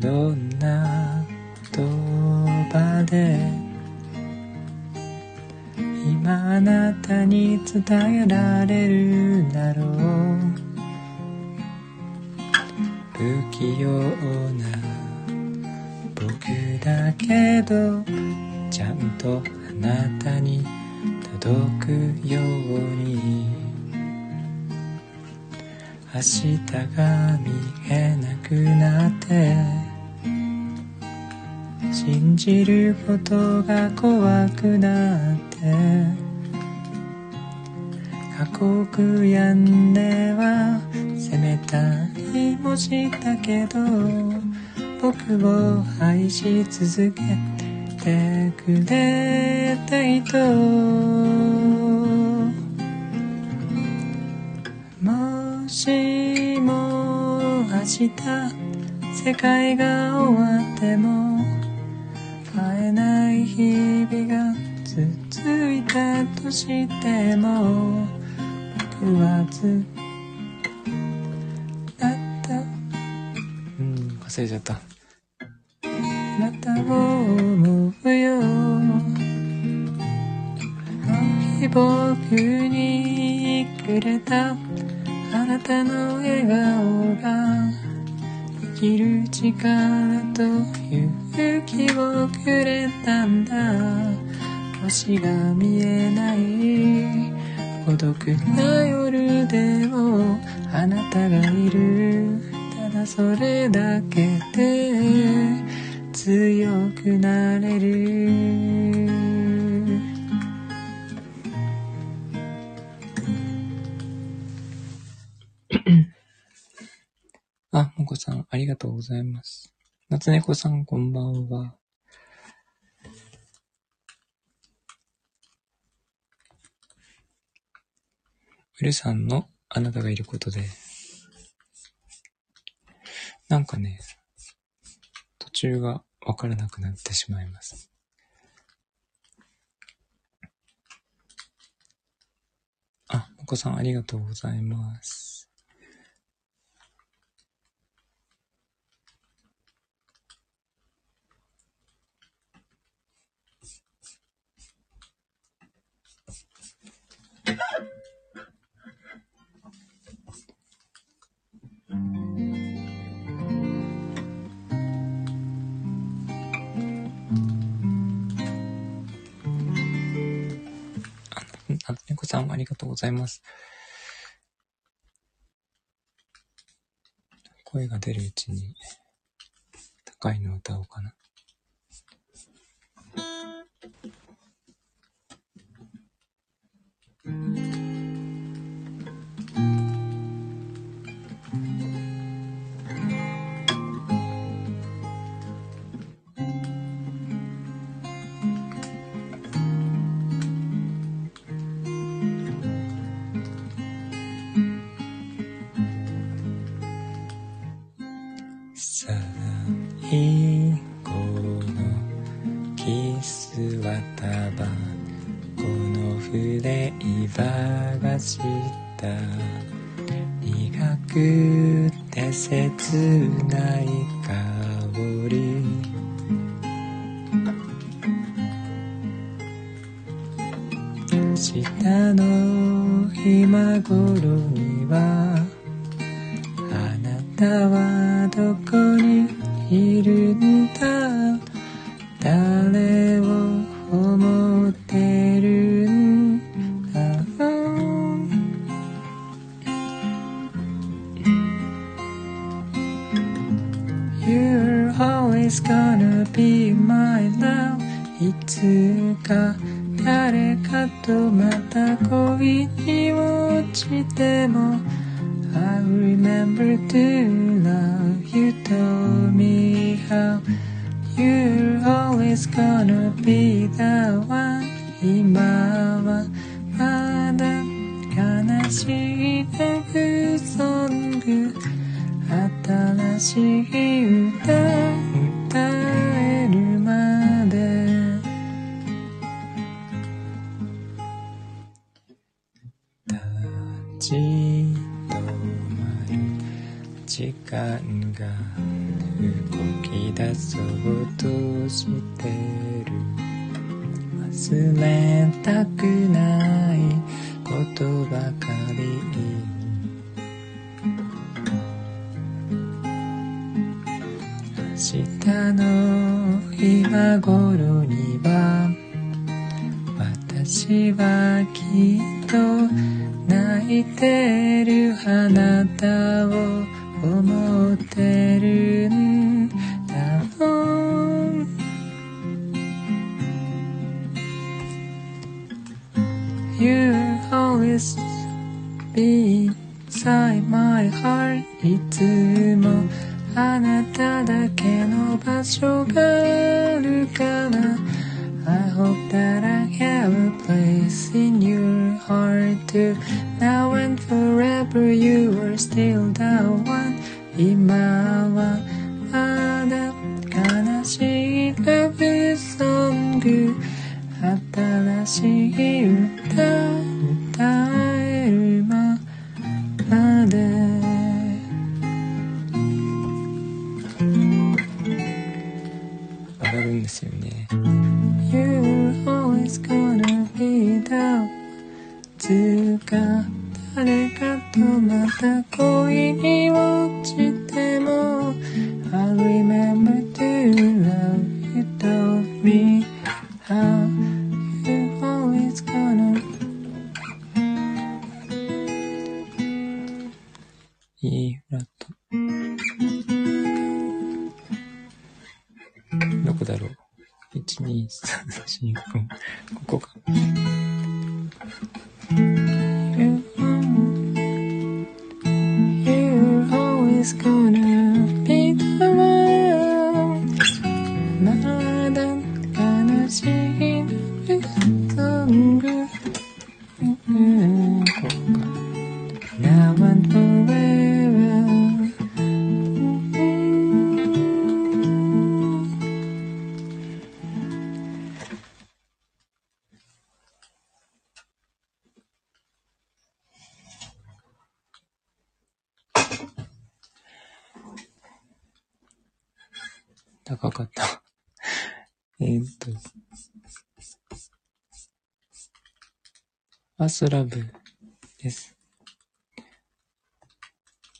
どんな言葉で今あなたに伝えられるだろう。不器用な僕だけどちゃんとあなたに届くように。明日が見えなくなってじることが怖くなって過酷やんでは責めたりもしたけど僕を愛し続けてくれた。人もしも明日世界が終わっても日々が続いたとしても僕はずっとうん忘れちゃった。あなたを思うよ。あの日僕にくれたあなたの笑顔が生きる力と勇気をくれたんだ。星が見えない孤独な夜でもあなたがいる。ただそれだけで強くなれる。あ、もこさん、ありがとうございます。夏猫さん、こんばんは。ウルさんのあなたがいることで、なんかね、途中がわからなくなってしまいます。あ、もこさんありがとうございます。ざいます。声が出るうちに、高いの歌おうかな。To love you told me how You're always gonna be the one 今はまだ悲しいラブソング新しい歌歌が動き出そうとしてる。忘れたくないことばかり。明日の今頃には私はきっと泣いてる。あなたを 思ってるんだろう You always be inside my heart いつもあなただけの場所があるから I hope that I have a place in your heart too Now and forever you are still the one 今はまだ悲しい Love song 新しい歌歌えるままで。上がるんですよね。You're always gonna be つか誰かとまた恋にどこだろう ?1、2、3、4、5、ここか。You- always gonna スラブです。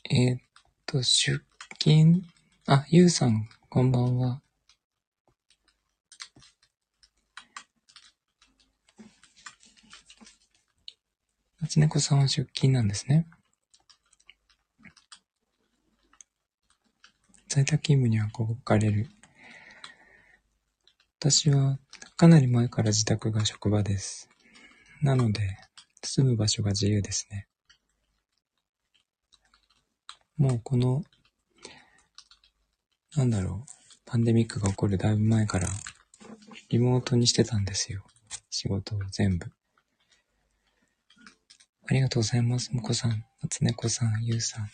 えーっと、出勤、あ、ゆうさん、こんばんは。夏猫さんは出勤なんですね。在宅勤務にはここかれる。私はかなり前から自宅が職場です。なので、住む場所が自由ですね。もうこの、なんだろう、パンデミックが起こるだいぶ前から、リモートにしてたんですよ。仕事を全部。ありがとうございます。もこさん、夏猫さん、ゆうさん。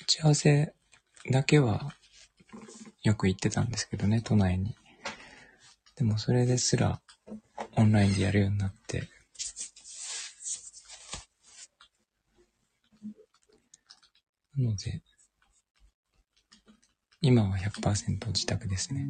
打ち合わせだけはよく行ってたんですけどね、都内に。でもそれですらオンラインでやるようになって。なので、今は100%自宅ですね。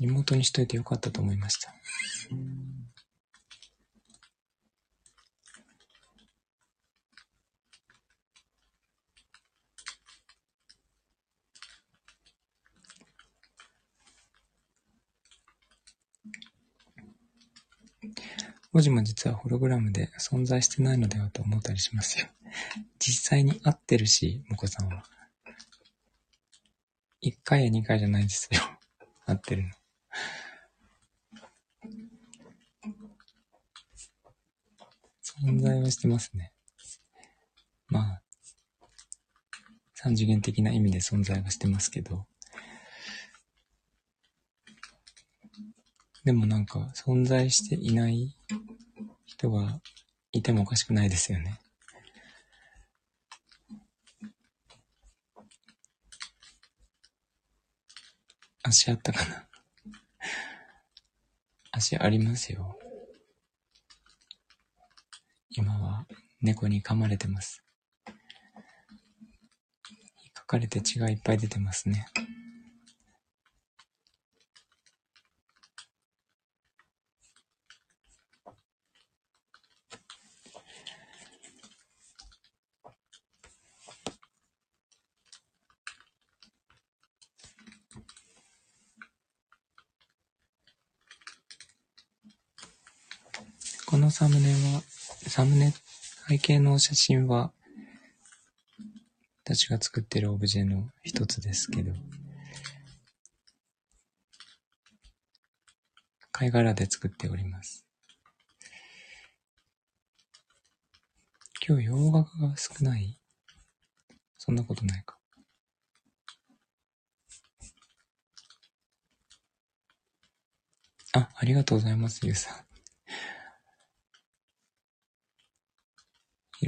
リモートにしといてよかったと思いました。文字も実はホログラムで存在してないのではと思ったりしますよ。実際に合ってるし、もこさんは。1回や2回じゃないですよ。合ってるの。存在はしてますね。まあ、三次元的な意味で存在はしてますけど、でもなんか存在していない人がいてもおかしくないですよね。足あったかな足ありますよ。今は猫に噛まれてます。書かれて血がいっぱい出てますね。このサムネは、サムネ、背景の写真は、私が作ってるオブジェの一つですけど、貝殻で作っております。今日洋楽が少ない？そんなことないか。あ、ありがとうございます、ゆうさん。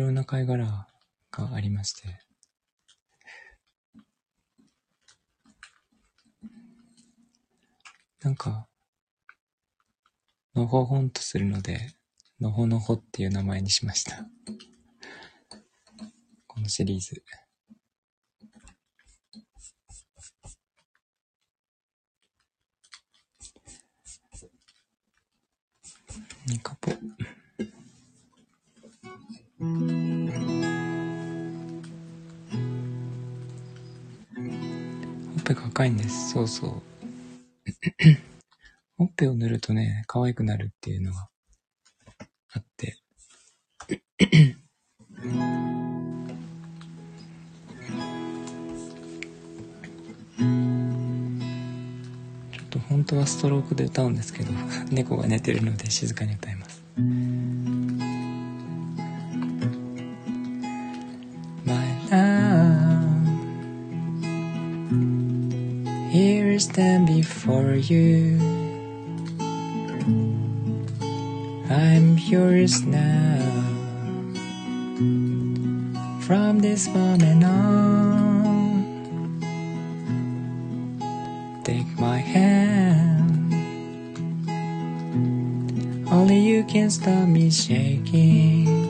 ろんな貝殻がありまして、なんか、のほほんとするので、のほのほっていう名前にしました。このシリーズ。ニカポ。ほっぺが赤いんです。そうそう。ほっぺを塗るとね、可愛くなるっていうのがあって。ちょっと本当はストロークで歌うんですけど、猫が寝てるので静かに歌います。Stand before you. I'm yours now. From this moment on, take my hand. Only you can stop me shaking.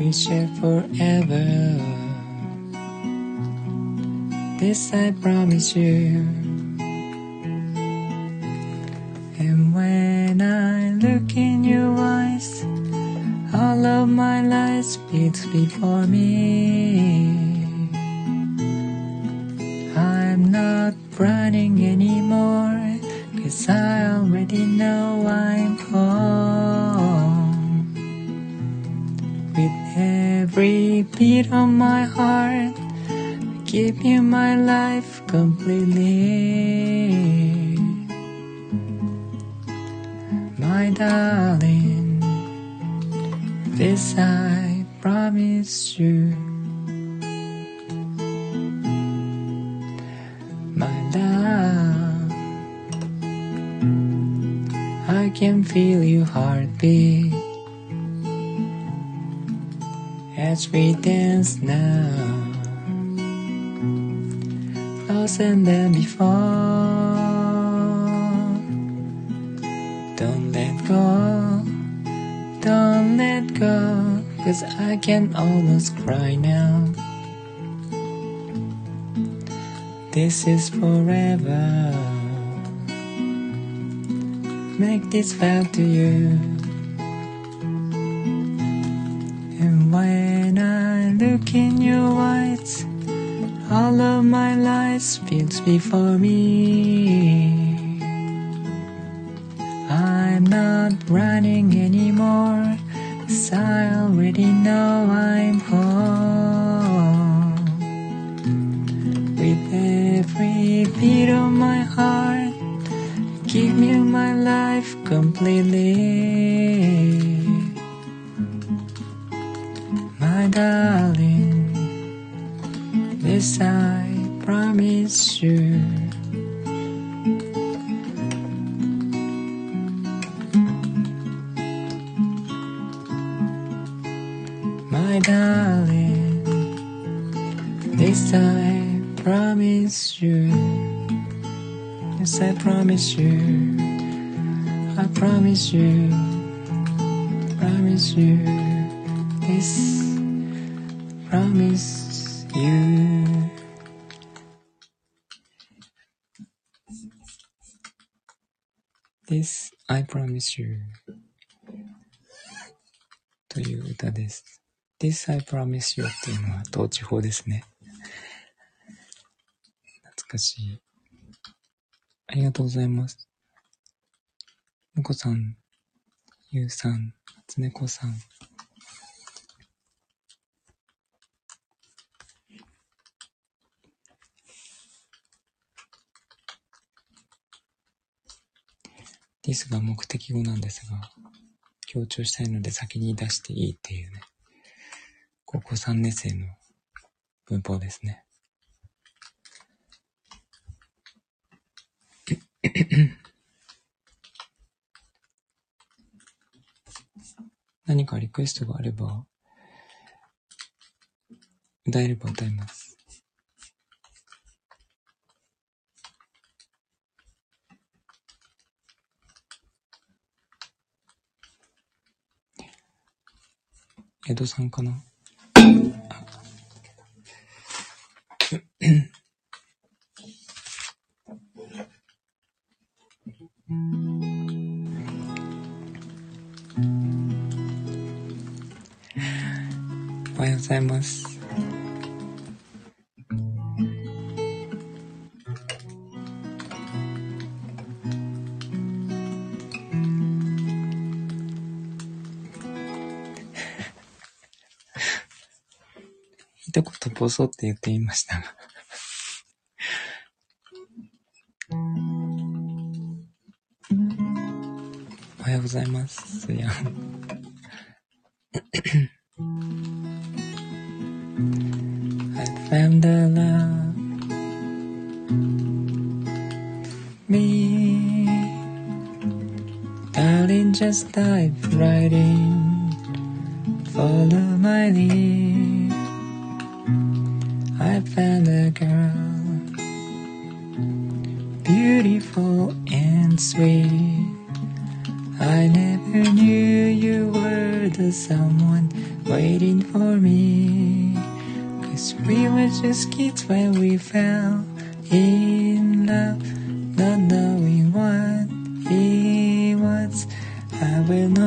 We share forever. This I promise you. And when I look in your eyes, all of my life speaks before me. Darling, this I promise you. My love, I can feel your heartbeat as we dance now closer than before. Don't let go, cause I can almost cry now. This is forever. Make this vow to you. And when I look in your eyes, all of my life spills before me. 集という歌です。This I promise you っていうのは統治法ですね。懐かしい。ありがとうございます。もこさん、ゆうさん、つねこさん。This が目的語なんですが、強調したいので先に出していいっていうね。高校3年生の文法ですね。何かリクエストがあれば、歌えれば歌います。江戸さんかな？おはようございます。一言ぼそって言ってみましたがおはようございます。やん。when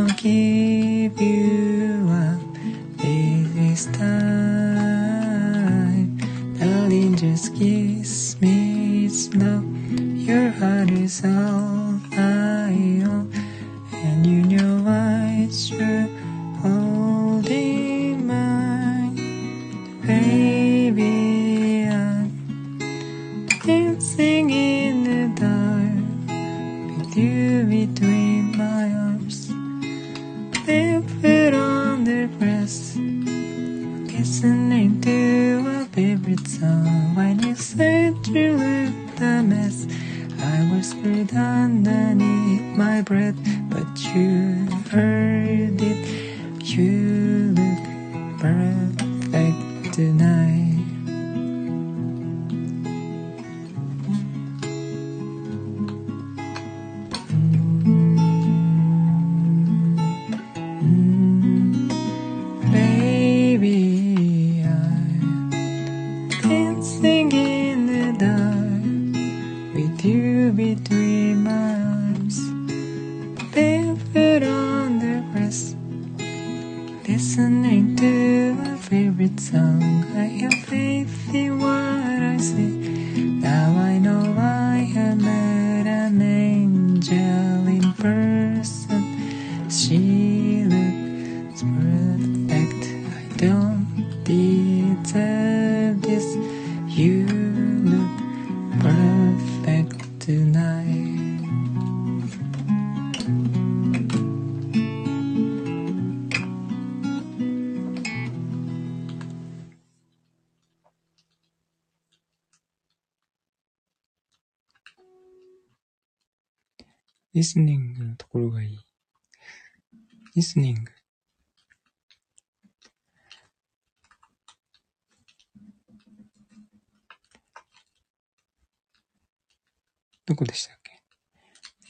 どこでしたっけ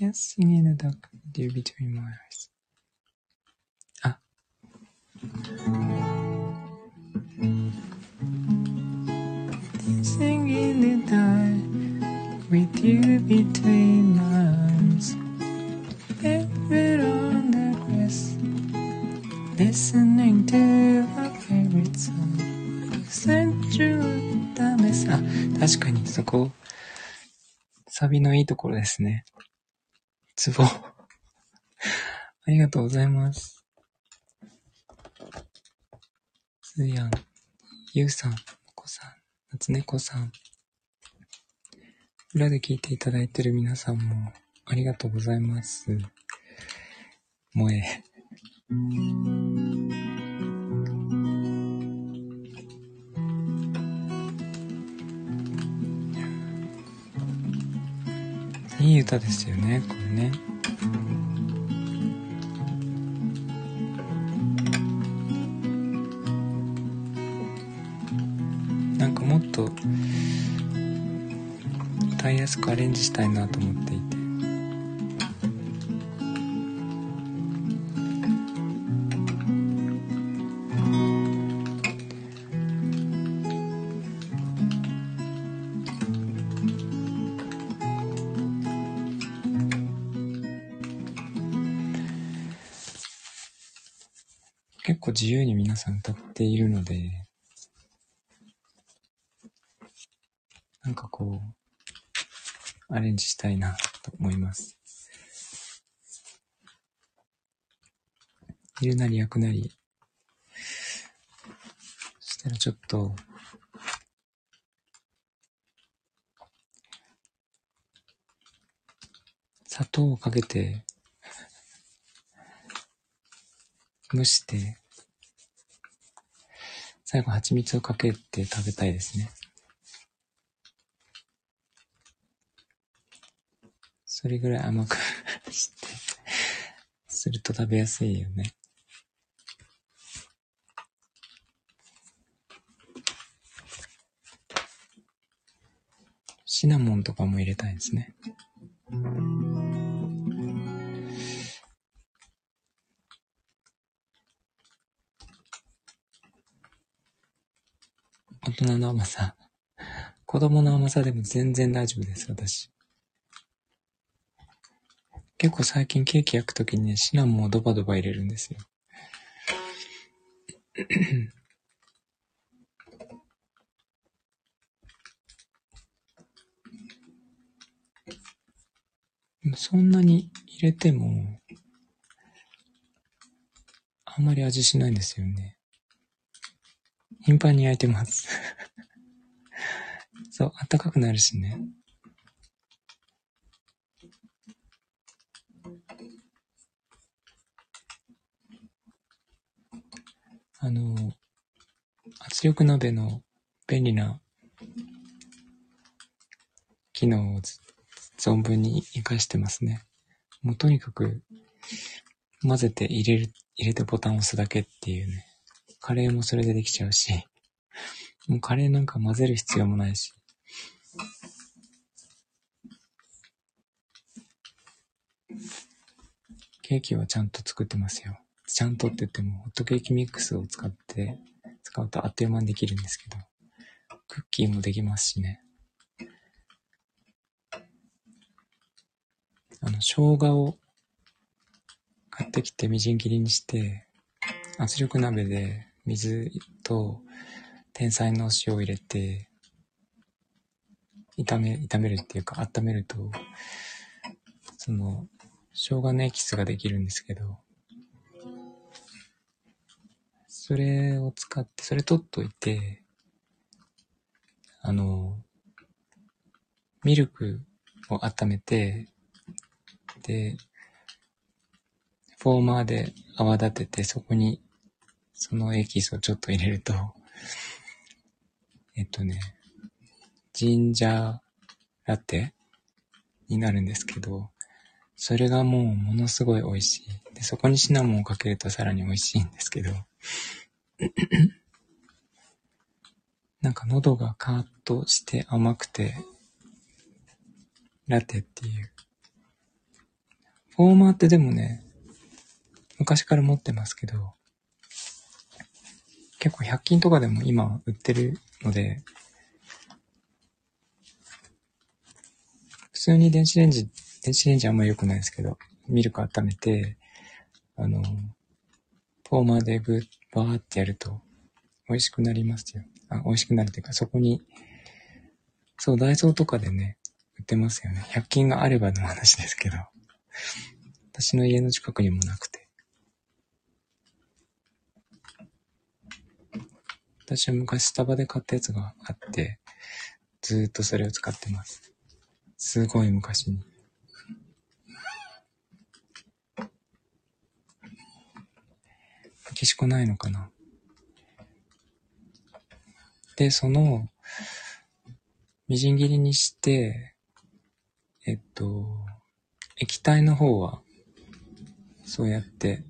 ?Dancing in the dark with you between my eyes. あ。Dancing in the dark with you between my eyes. Barefoot on the grass. Listening to a favorite song. Central ダメさ。あ、確かにそこ、サビのいいところですね。ツボ。ありがとうございます。つやん、ゆうさん、こさん、夏猫さん。裏で聞いていただいてる皆さんもありがとうございます。萌え。いい歌ですよね、これね。なんかもっと歌いやすくアレンジしたいなと思っていて。自由に皆さん歌っているので、なんかこう、アレンジしたいなと思います。いるなり焼くなり、そしたらちょっと、砂糖をかけて、蒸して、最後蜂蜜をかけて食べたいですね。それぐらい甘くして、すると食べやすいよね。シナモンとかも入れたいですね。大人の甘さ。子供の甘さでも全然大丈夫です、私。結構最近ケーキ焼くときにね、シナモンをドバドバ入れるんですよ。そんなに入れても、あんまり味しないんですよね。頻繁に焼いてます。そう、暖かくなるしね。あの、圧力鍋の便利な機能を存分に活かしてますね。もうとにかく混ぜて入れる、入れてボタンを押すだけっていうね。カレーもそれでできちゃうし、もうカレーなんか混ぜる必要もないし。ケーキはちゃんと作ってますよ。ちゃんとって言っても、ホットケーキミックスを使って、使うとあっという間にできるんですけど、クッキーもできますしね。あの、生姜を買ってきてみじん切りにして、圧力鍋で水と天才の塩を入れて、炒め、炒めるっていうか温めると、その、生姜のエキスができるんですけど、それを使って、それ取っといて、あの、ミルクを温めて、で、フォーマーで泡立てて、そこにそのエキスをちょっと入れると、えっとね、ジンジャーラテになるんですけど、それがもうものすごい美味しい。で、そこにシナモンをかけるとさらに美味しいんですけど、なんか喉がカーッとして甘くて、ラテっていう。フォーマーってでもね、昔から持ってますけど、結構100均とかでも今売ってるので、普通に電子レンジ、電子レンジあんま良くないですけど、ミルク温めて、あの、フォーマーでぐーバーってやると美味しくなりますよ。あ、美味しくなるというか、そこに、そう、ダイソーとかでね、売ってますよね。100均があればの話ですけど。私の家の近くにもなくて。私は昔スタバで買ったやつがあって、ずーっとそれを使ってます。すごい昔に。メキシコないのかな？で、その、みじん切りにして、えっと、液体の方は、そうやって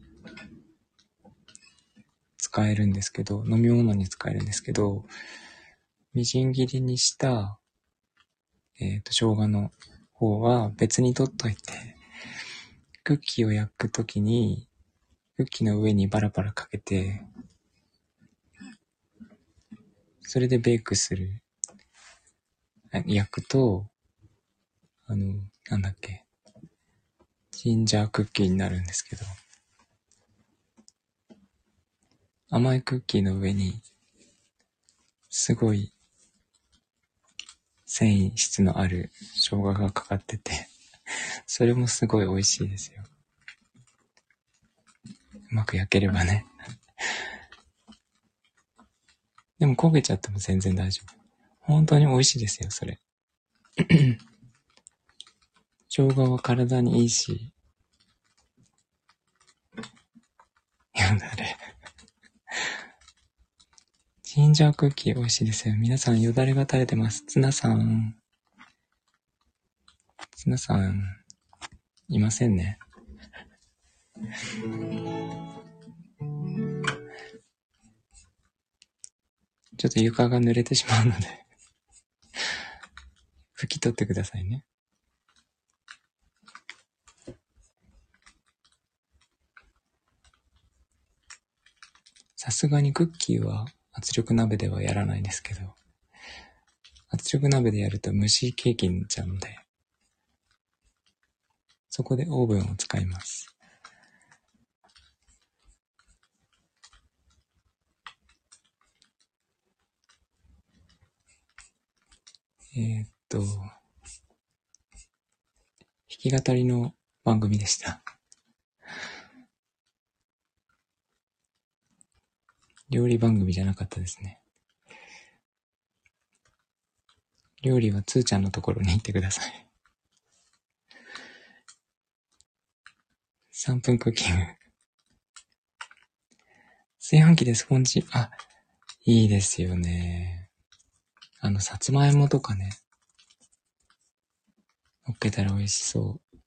使えるんですけど、飲み物に使えるんですけど、みじん切りにした、えっ、と、生姜の方は別に取っといて、クッキーを焼くときに、クッキーの上にバラバラかけて、それでベイクする。焼くと、あの、なんだっけ。ジンジャークッキーになるんですけど。甘いクッキーの上に、すごい、繊維質のある生姜がかかってて、それもすごい美味しいですよ。うまく焼ければね。でも焦げちゃっても全然大丈夫。本当に美味しいですよ、それ。生姜は体にいいし。よだれ。ジンジャークッキー美味しいですよ。皆さんよだれが垂れてます。ツナさん。ツナさん、いませんね。ちょっと床が濡れてしまうので拭き取ってくださいね。さすがにクッキーは圧力鍋ではやらないですけど、圧力鍋でやると蒸しケーキになっちゃうので、そこでオーブンを使います。えー、っと、弾き語りの番組でした。料理番組じゃなかったですね。料理はつーちゃんのところに行ってください。3分クッキング。炊飯器でスポンジ、あ、いいですよね。あの、さつまいもとかね、乗っけたら美味しそう。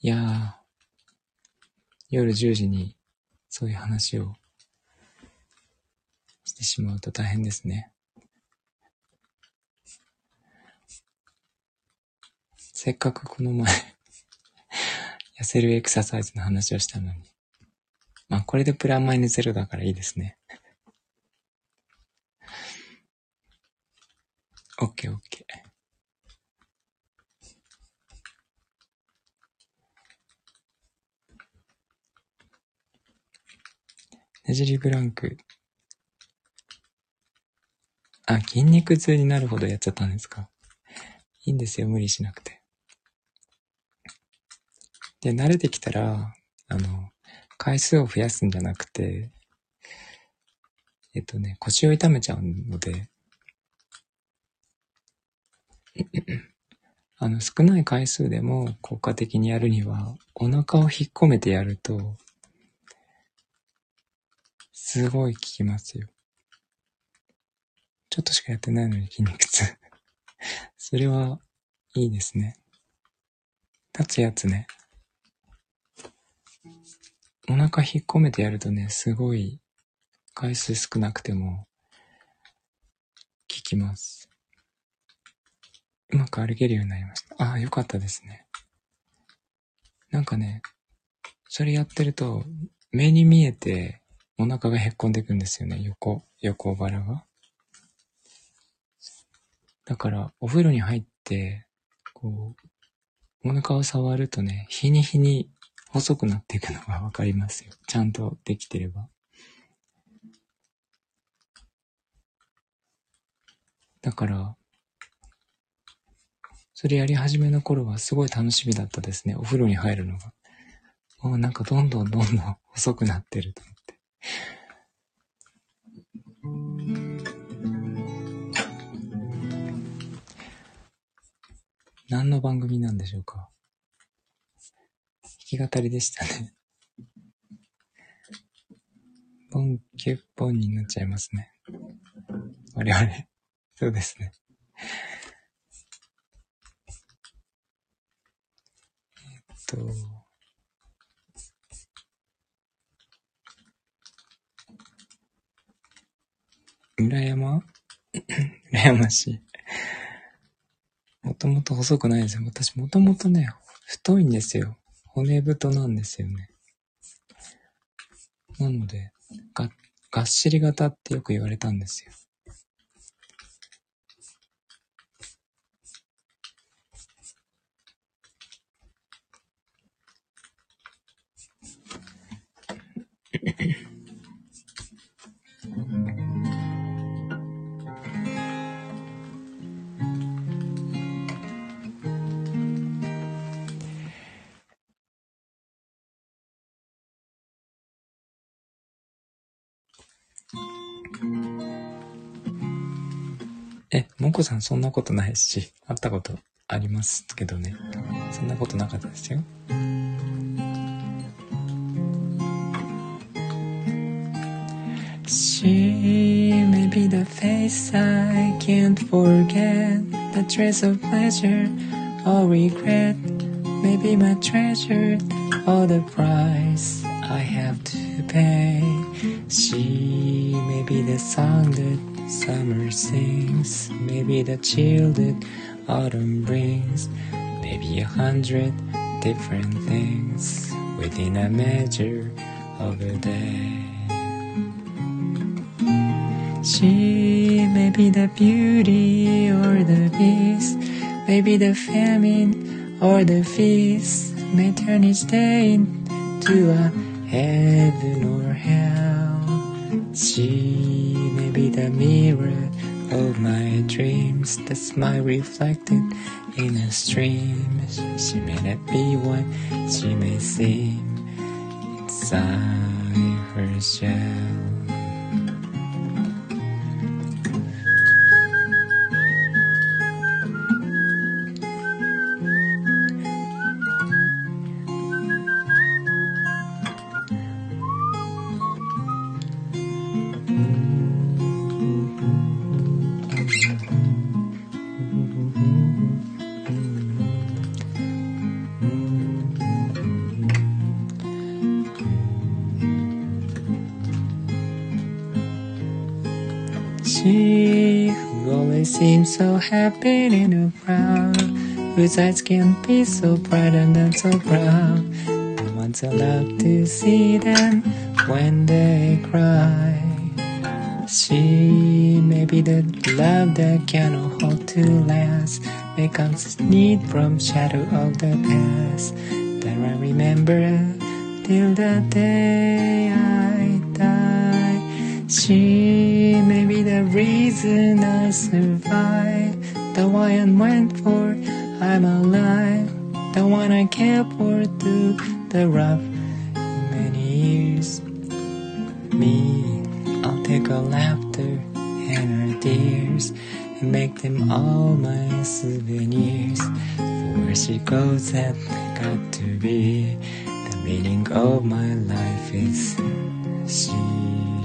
いやー、夜10時にそういう話をしてしまうと大変ですね。せっかくこの前 痩せるエクササイズの話をしたのに。まあ、これでプラマイナゼロだからいいですね。オッケーオッケー。ねじりブランク。あ、筋肉痛になるほどやっちゃったんですかいいんですよ、無理しなくて。で、慣れてきたら、あの、回数を増やすんじゃなくて、えっとね、腰を痛めちゃうので、あの、少ない回数でも効果的にやるには、お腹を引っ込めてやると、すごい効きますよ。ちょっとしかやってないのに筋肉痛。それは、いいですね。立つやつね。お腹引っ込めてやるとね、すごい回数少なくても、効きます。うまく歩けるようになりました。ああ、よかったですね。なんかね、それやってると、目に見えて、お腹がへっこんでいくんですよね、横、横腹が。だから、お風呂に入って、こう、お腹を触るとね、日に日に細くなっていくのがわかりますよ。ちゃんとできてれば。だから、それやり始めの頃はすごい楽しみだったですね。お風呂に入るのが。もうなんかどんどんどんどん細くなってると思って。何の番組なんでしょうか？弾き語りでしたね。ボンキュッポンになっちゃいますね。我々。そうですね。えっと、羨ま 羨ましい。もともと細くないですよ。私もともとね、太いんですよ。骨太なんですよね。なので、が、がっしり型ってよく言われたんですよ。もこさんそんなことないし、会ったことありますけどね。そんなことなかったですよ。She may be the face I can't forget The trace of pleasure or regret Maybe my treasure or the price I have to pay She may be the song that Summer sings, maybe the chill that autumn brings, maybe a hundred different things within a measure of a day. She may be the beauty or the beast, maybe the famine or the feast, may turn each day into a heaven or hell. She the mirror of my dreams. The smile reflected in a stream. She may not be what she may seem inside her shell. So happy in a brown, whose eyes can be so bright and then so proud. No one's allowed to see them when they cry. She may be the love that cannot hold to last, becomes need from shadow of the past that I remember till the day I die. She may the reason I survive, the one I went for, I'm alive, the one I cared for through the rough many years. Me, I'll take her laughter and her tears and make them all my souvenirs. For she goes, that got to be the meaning of my life is she.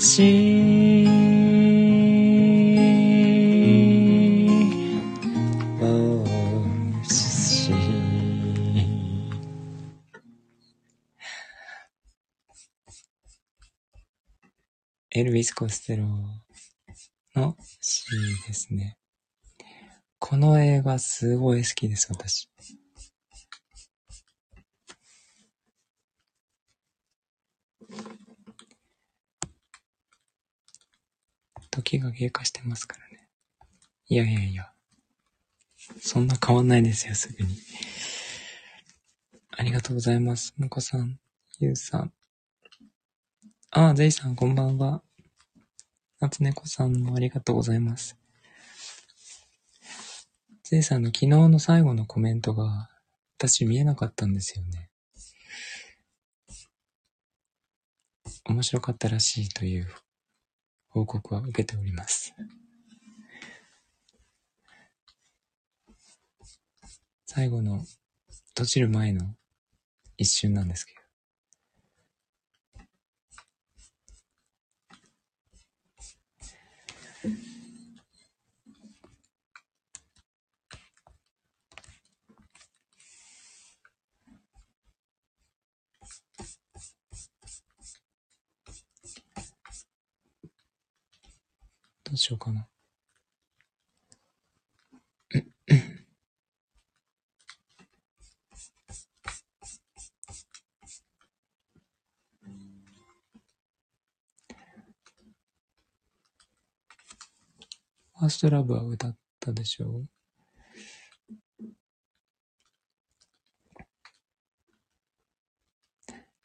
She loves she エルヴィス・コステロの C ですね。この映画すごい好きです、私。時が経過してますからね。いやいやいや。そんな変わんないですよ、すぐに。ありがとうございます。もこさん、ゆうさん。あ、ゼイさん、こんばんは。夏猫さんもありがとうございます。ゼイさんの昨日の最後のコメントが、私見えなかったんですよね。面白かったらしいという報告は受けております。最後の閉じる前の一瞬なんですけど。ようかな。ファーストラブは歌ったでしょう？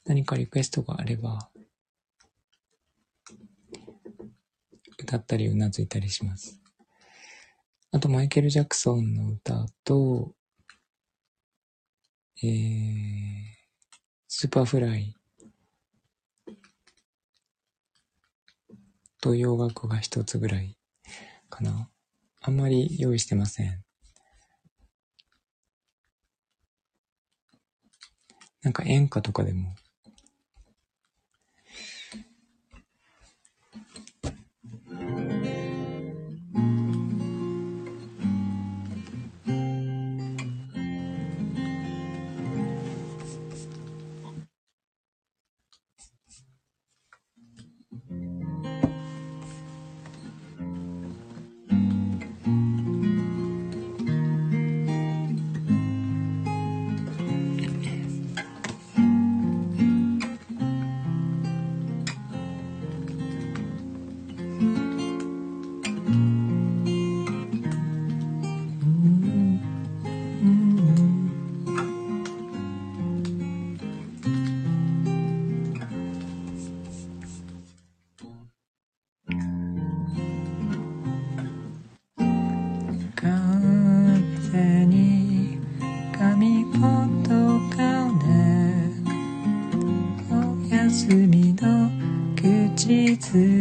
何かリクエストがあれば、歌ったりうなずいたりします。あと、マイケル・ジャクソンの歌と、えー、スーパーフライと洋楽が一つぐらいかな。あんまり用意してません。なんか演歌とかでも几次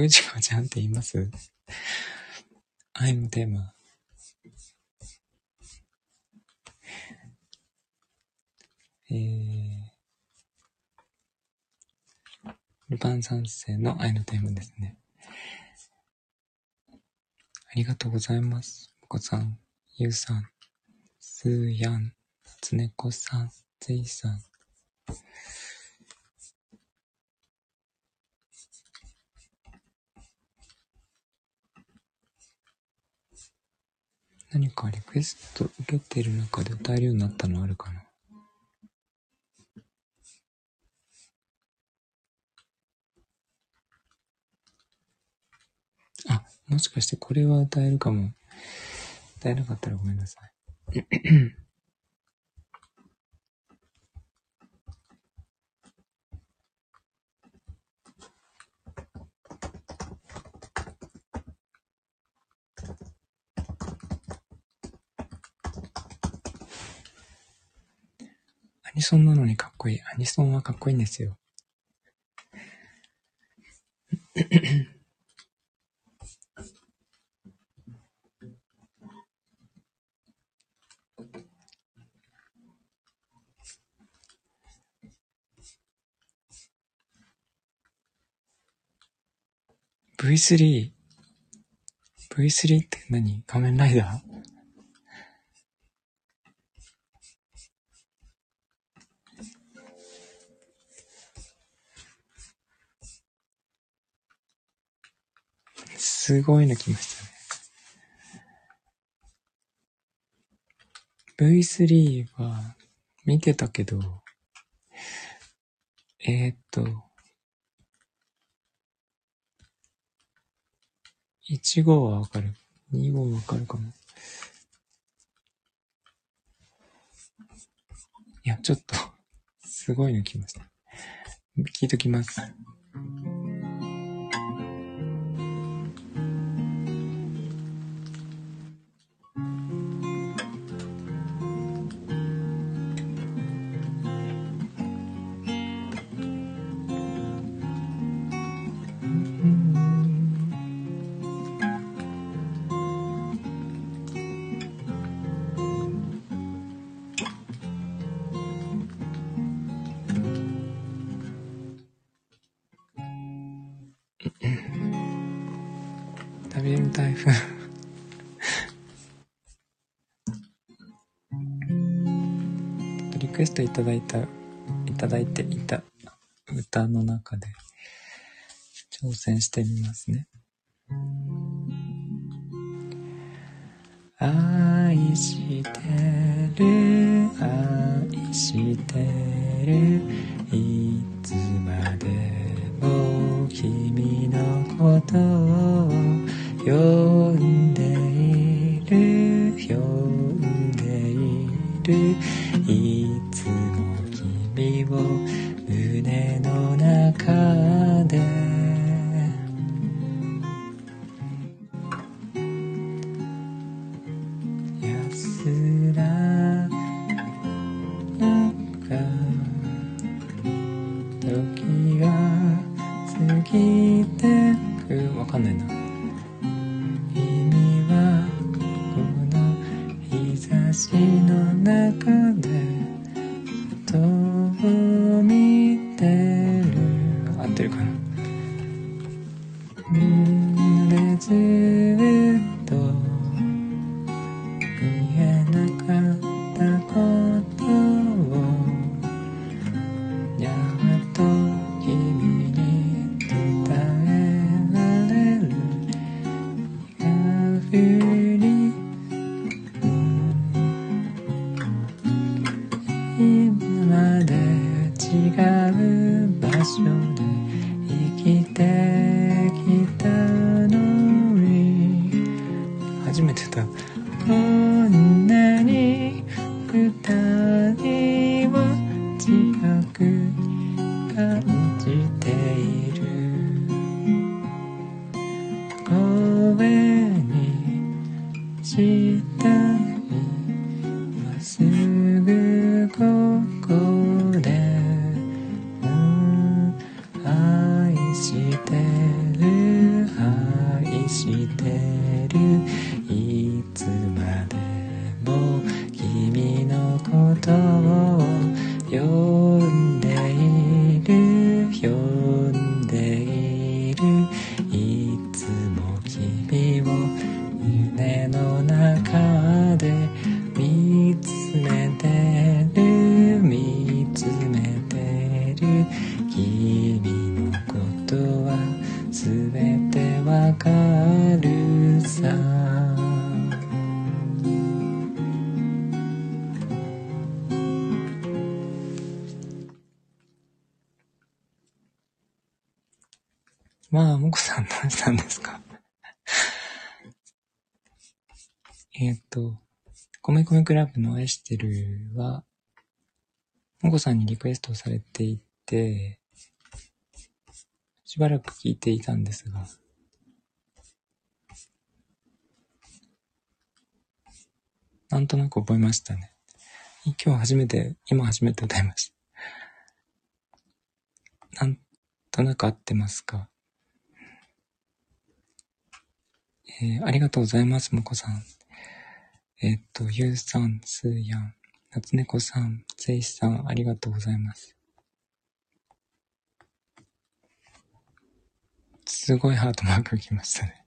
うじこちゃんって言います？愛のテーマ。えー、ルパン三世の愛のテーマですね。ありがとうございます。もこさん、ゆうさん、すーやん、つねこさん、ぜいさん。何かリクエスト受けてる中で歌えるようになったのあるかな？あ、もしかしてこれは歌えるかも。歌えなかったらごめんなさい。ニソンなのにかっこいい。アニソンはかっこいいんですよ。V3。V3 って何？仮面ライダー？すごいの来ましたね。V3 は見てたけど、えー、っと、1号はわかる。2号わかるかも。いや、ちょっとすごいの来ました。聞いときます。ストいただいた、いただいていた歌の中で挑戦してみますね。愛してる、愛してる、いつまでも君のことをクラブの愛してるは、もこさんにリクエストされていて、しばらく聞いていたんですが、なんとなく覚えましたね。今日初めて、今初めて歌いました。なんとなく合ってますか？えーありがとうございます、もこさん。えっと、ゆうさん、すーやん、なつねこさん、ぜいしさん、ありがとうございます。すごいハートマーク来ましたね。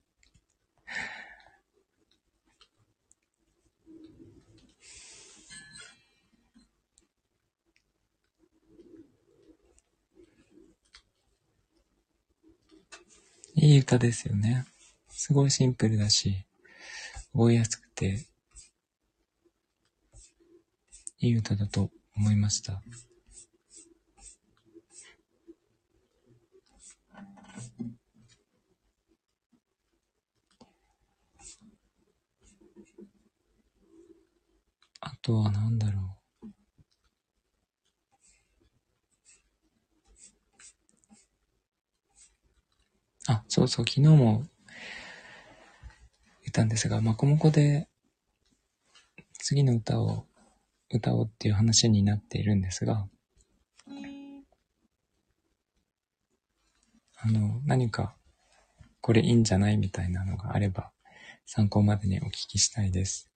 いい歌ですよね。すごいシンプルだし、覚えやすくて、いい歌だと思いました。あとは何だろう。あ、そうそう、昨日も言ったんですが、まこもこで次の歌を歌おうっていう話になっているんですが、あの、何かこれいいんじゃないみたいなのがあれば参考までにお聞きしたいです。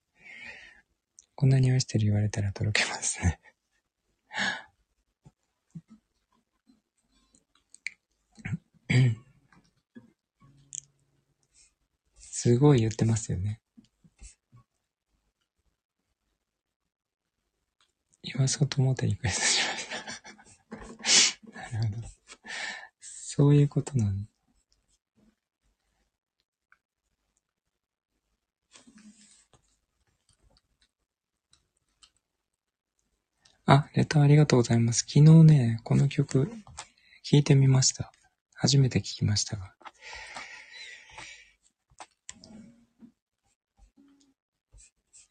こんなに愛してる言われたらとろけますね。すごい言ってますよね。言わそうと思ってリクエストしました。なるほど。そういうことなの。あ、レターありがとうございます。昨日ね、この曲、聴いてみました。初めて聴きましたが。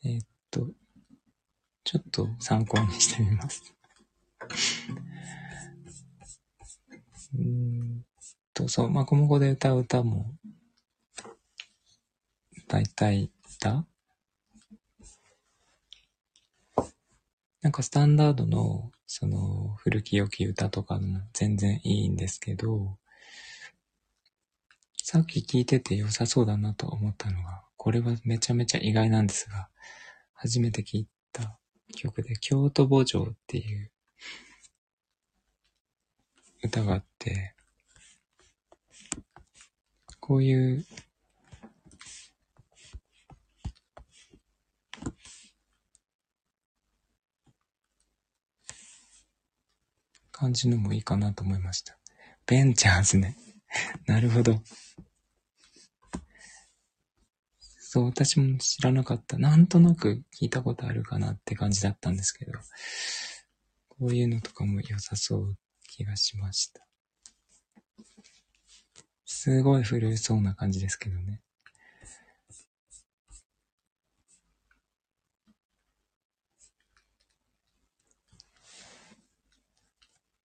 えっ、ちょっと参考にしてみます。うんと、そう、まあこもこで歌う歌も、大体歌？なんかスタンダードの、その、古き良き歌とかも全然いいんですけど、さっき聞いてて良さそうだなと思ったのが、これはめちゃめちゃ意外なんですが、初めて聞いた曲で、京都墓場っていう歌があって、こういう感じのもいいかなと思いました。ベンチャーズね。なるほど。そう、私も知らなかった。なんとなく聞いたことあるかなって感じだったんですけど、こういうのとかも良さそう気がしました。すごい古そうな感じですけどね。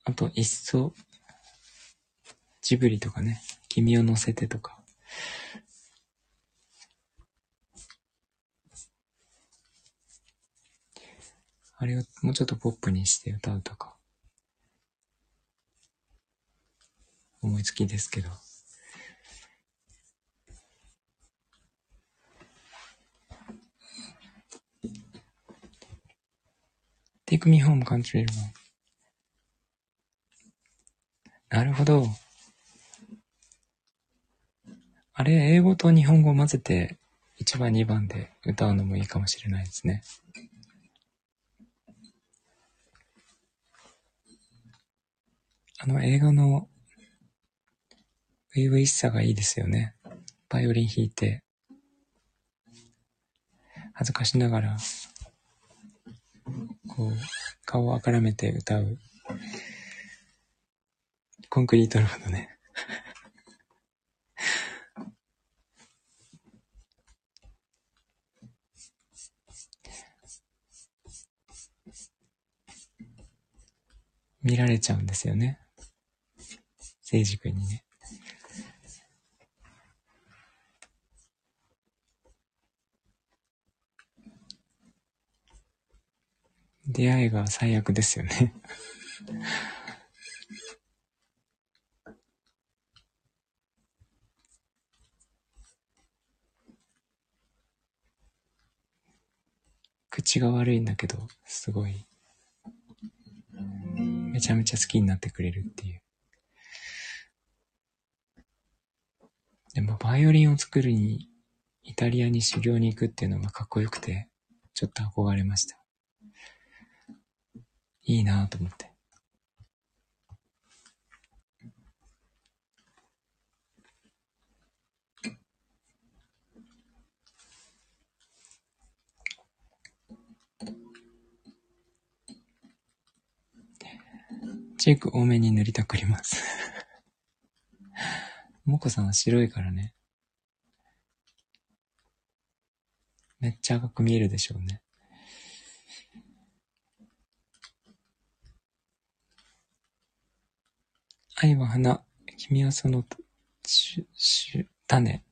あと、いっそ、ジブリとかね、君を乗せてとか。あれをもうちょっとポップにして歌うとか。思いつきですけど。Take me home, country r o なるほど。あれ、英語と日本語を混ぜて、1番、2番で歌うのもいいかもしれないですね。あの映画の初々しさがいいですよね。バイオリン弾いて、恥ずかしながら、こう、顔をあからめて歌う。コンクリートロードね。見られちゃうんですよね。聖司君にね。出会いが最悪ですよね 口が悪いんだけど、すごい、めちゃめちゃ好きになってくれるっていう。でも、バイオリンを作るに、イタリアに修行に行くっていうのがかっこよくて、ちょっと憧れました。いいなぁと思って。チーク多めに塗りたくりますもこさんは白いからね。めっちゃ赤く見えるでしょうね。愛は花、君はその、しゅ、し、種。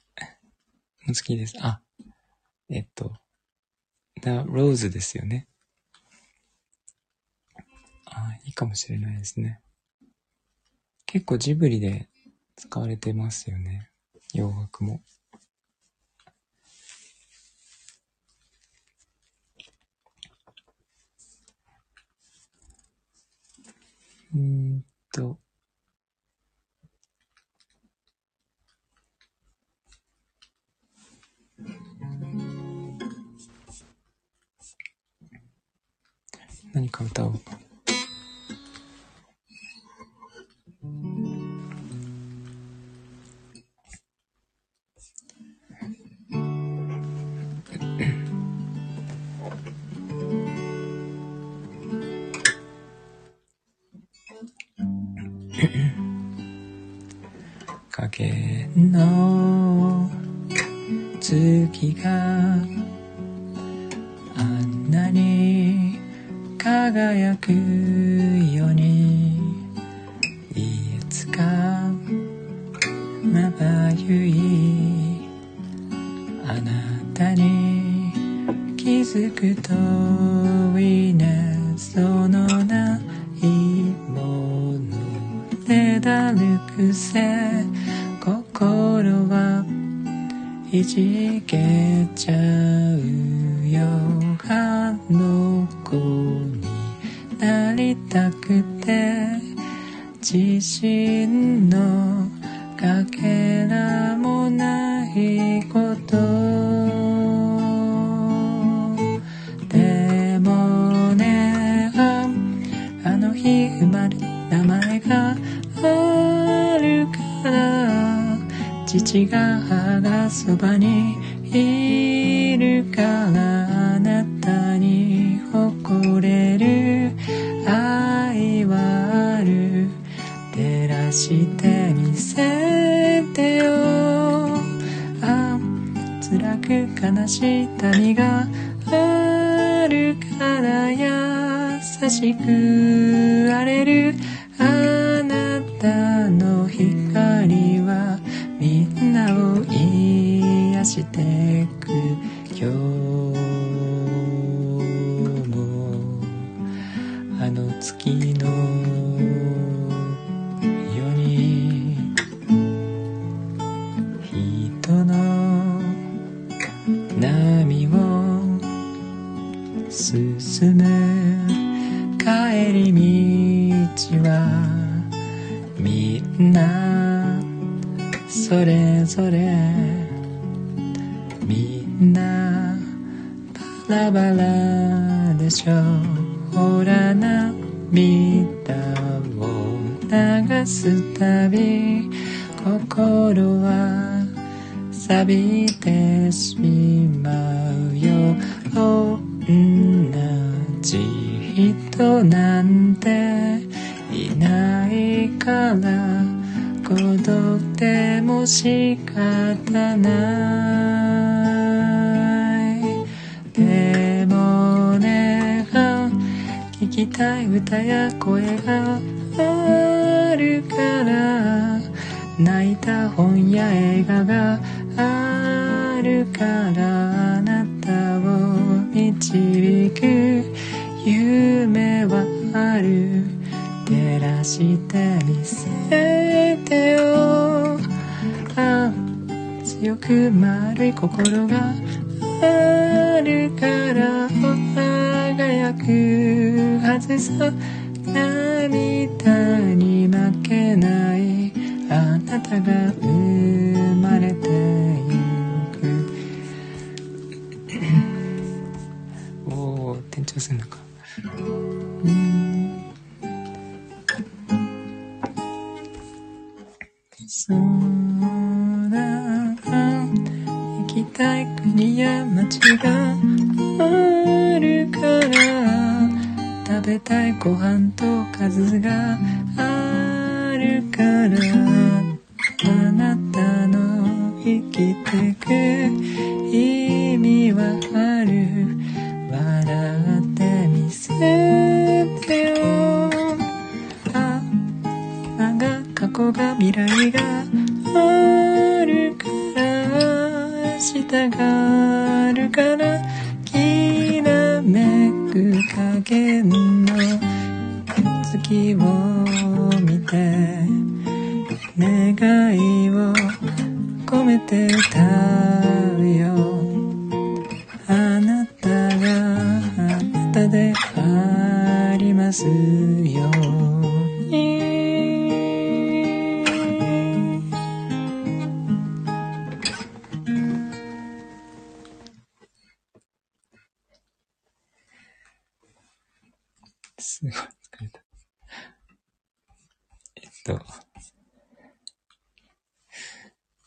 も好きです。あ、えっと、The Rose ですよね。あ、いいかもしれないですね。結構ジブリで使われてますよね。洋楽も。うんと。何か歌おう。影の月があんなに輝くよ。人なんていないから孤独でも仕方な。いでもねが聞きたい歌や声があるから泣いた本や映画があるからあなたを導く。夢はある照らしてみせてよ。あ強く丸い心があるから輝くはずさ涙に負けない。あなたが生まれてゆくそうだ行きたい国や街があるから食べたいご飯と数があるからあなたの生きてく。意味はが過去が未来があるから明日があるからきらめく影の月を見て願いを込めて歌うよ。あなたがあなたでありますよ。すごい疲れた。えっと、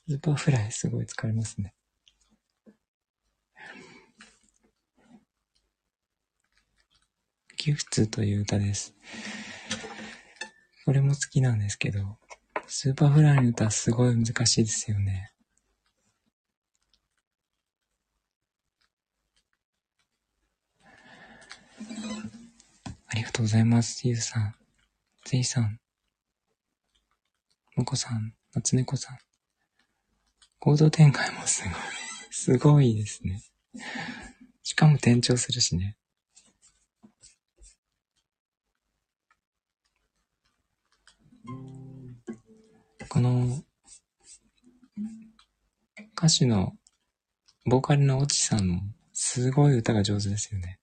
スーパーフライすごい疲れますね。 Gifts という歌です。これも好きなんですけど、スーパーフライの歌すごい難しいですよね。ありがとうございます。ゆうさん、ぜいさん、もこさん、夏猫さん。行動展開もすごい。すごいですね。しかも転調するしね。この、歌手の、ボーカルのおちさんも、すごい歌が上手ですよね。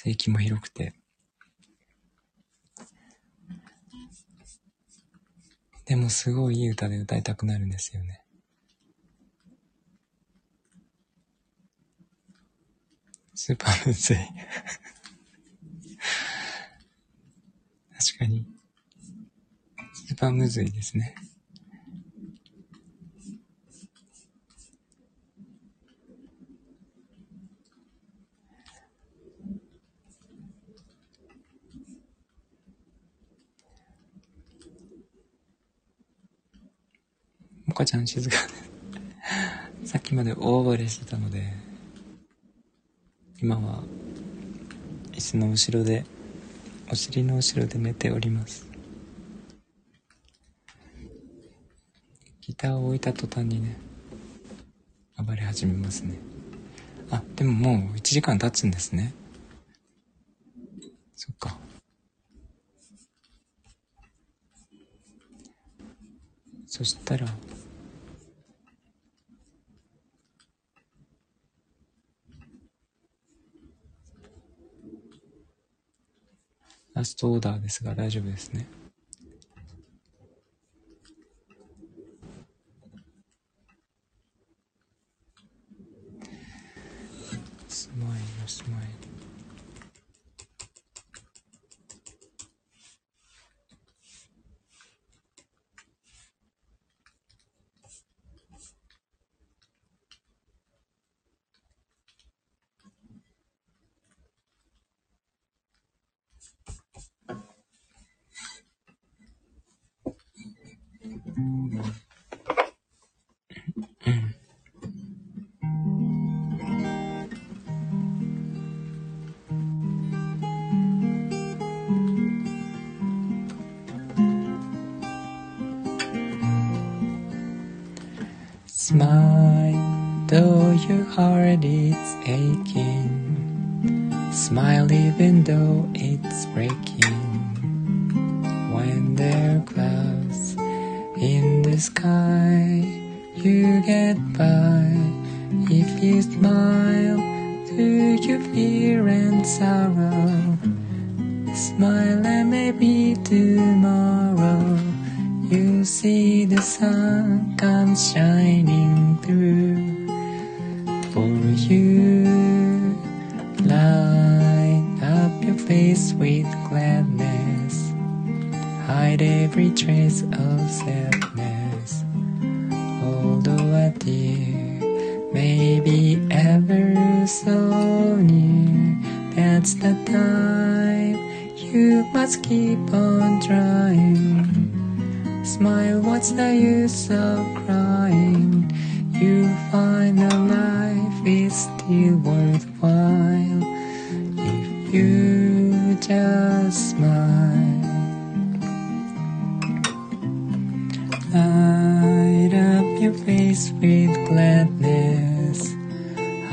声域も広くて。でもすごいいい歌で歌いたくなるんですよね。スーパーむずい。確かに。スーパーむずいですね。もかちゃん静かさっきまで大暴れしてたので、今は椅子の後ろで、お尻の後ろで寝ております。ギターを置いた途端にね、暴れ始めますね。あ、でももう1時間経つんですね。そっか。そしたら、ラストオーダーですが大丈夫ですね。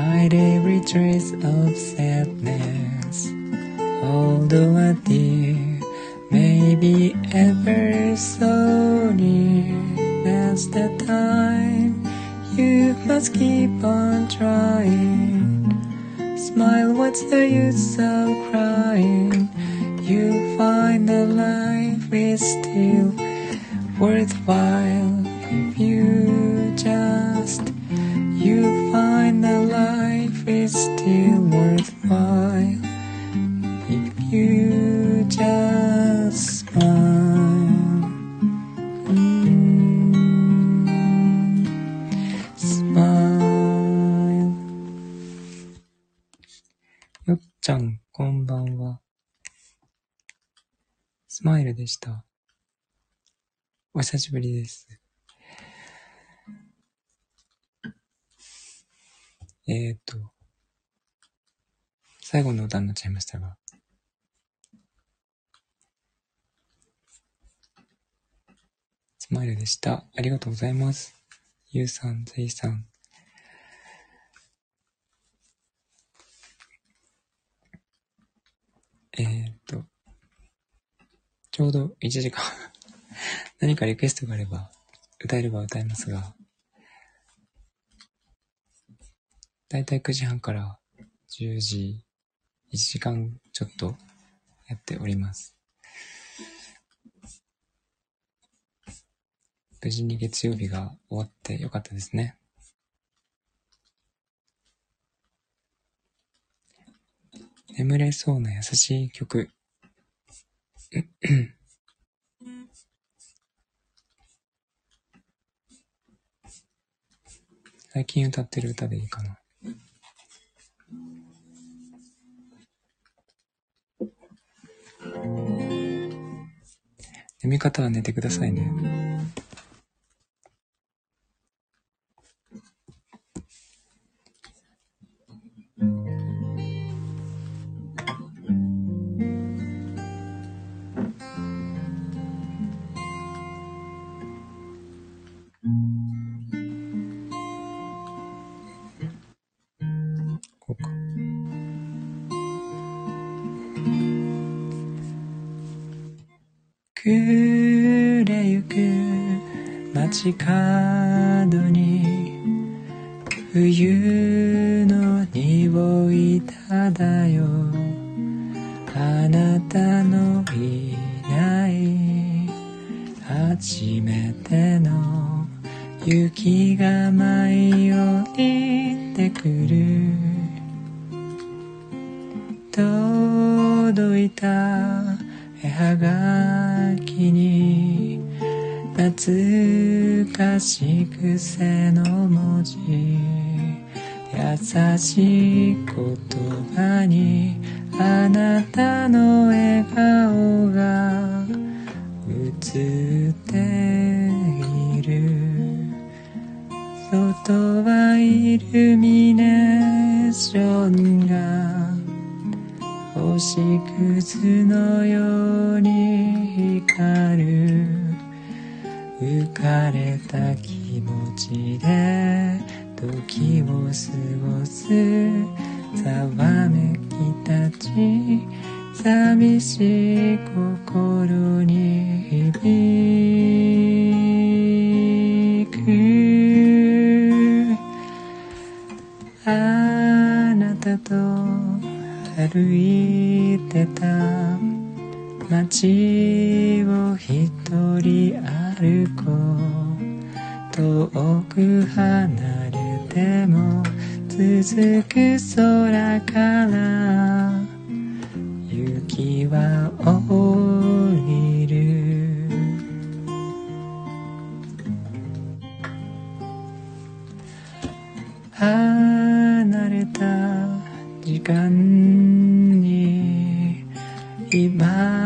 Hide every trace of sadness. Although a tear may be ever so near, that's the time you must keep on trying. Smile, what's the use of crying? You find that life is still worthwhile if you just you find the life is still worthwhile if you just smile. Smile. よっちゃんこんばんはスマイルでしたお久しぶりです。えーと、最後の歌になっちゃいましたが。スマイルでした。ありがとうございます。ゆうさん、ぜいさん。えーと、ちょうど1時間 何かリクエストがあれば、歌えれば歌いますが、だいたい9時半から10時、1時間ちょっとやっております。無事に月曜日が終わってよかったですね。眠れそうな優しい曲。最近歌ってる歌でいいかな。眠み方は寝てくださいね。暮れゆく街角に冬の匂い漂うあなたのいない初め時間に今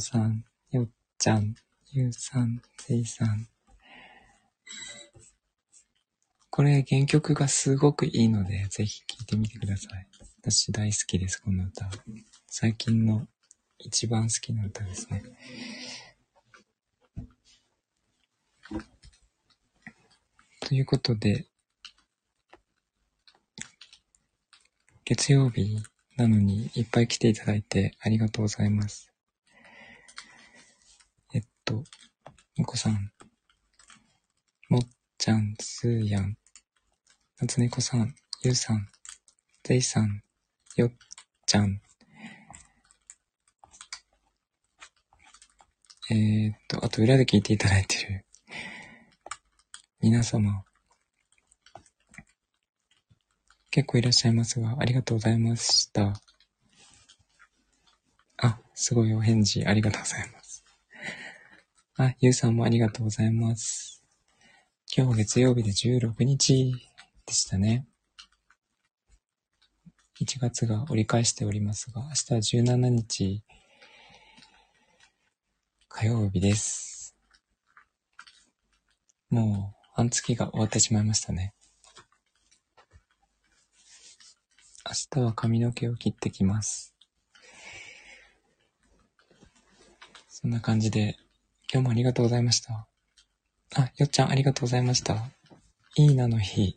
さん、よっちゃん、ゆうさん、せいさん。これ原曲がすごくいいので、ぜひ聴いてみてください。私大好きです、この歌。最近の一番好きな歌ですね。ということで、月曜日なのにいっぱい来ていただいてありがとうございます。と、もこさん、もっちゃん、すーやん、なつねこさん、ゆうさん、ぜいさん、よっちゃん、えー、っと、あと裏で聞いていただいてる。皆様、結構いらっしゃいますが、ありがとうございました。あ、すごいお返事ありがとうございます。あ、ゆうさんもありがとうございます。今日月曜日で16日でしたね。1月が折り返しておりますが、明日は17日火曜日です。もう半月が終わってしまいましたね。明日は髪の毛を切ってきます。そんな感じで、今日もありがとうございました。あ、よっちゃんありがとうございました。いいなの日。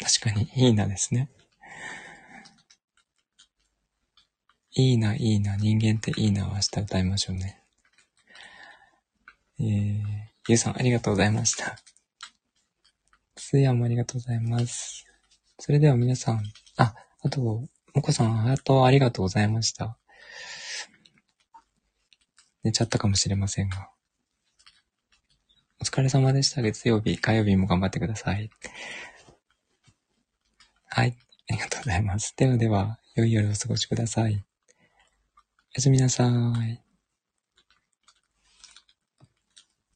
確かに、いいなですね。いいな、いいな、人間っていいなを明日歌いましょうね。えー、ゆうさんありがとうございました。すやもありがとうございます。それでは皆さん、あ、あと、もこさん、ハートありがとうございました。寝ちゃったかもしれませんが。お疲れ様でした。月曜日、火曜日も頑張ってください。はい。ありがとうございます。ではでは、良い夜をお過ごしください。おやすみなさい。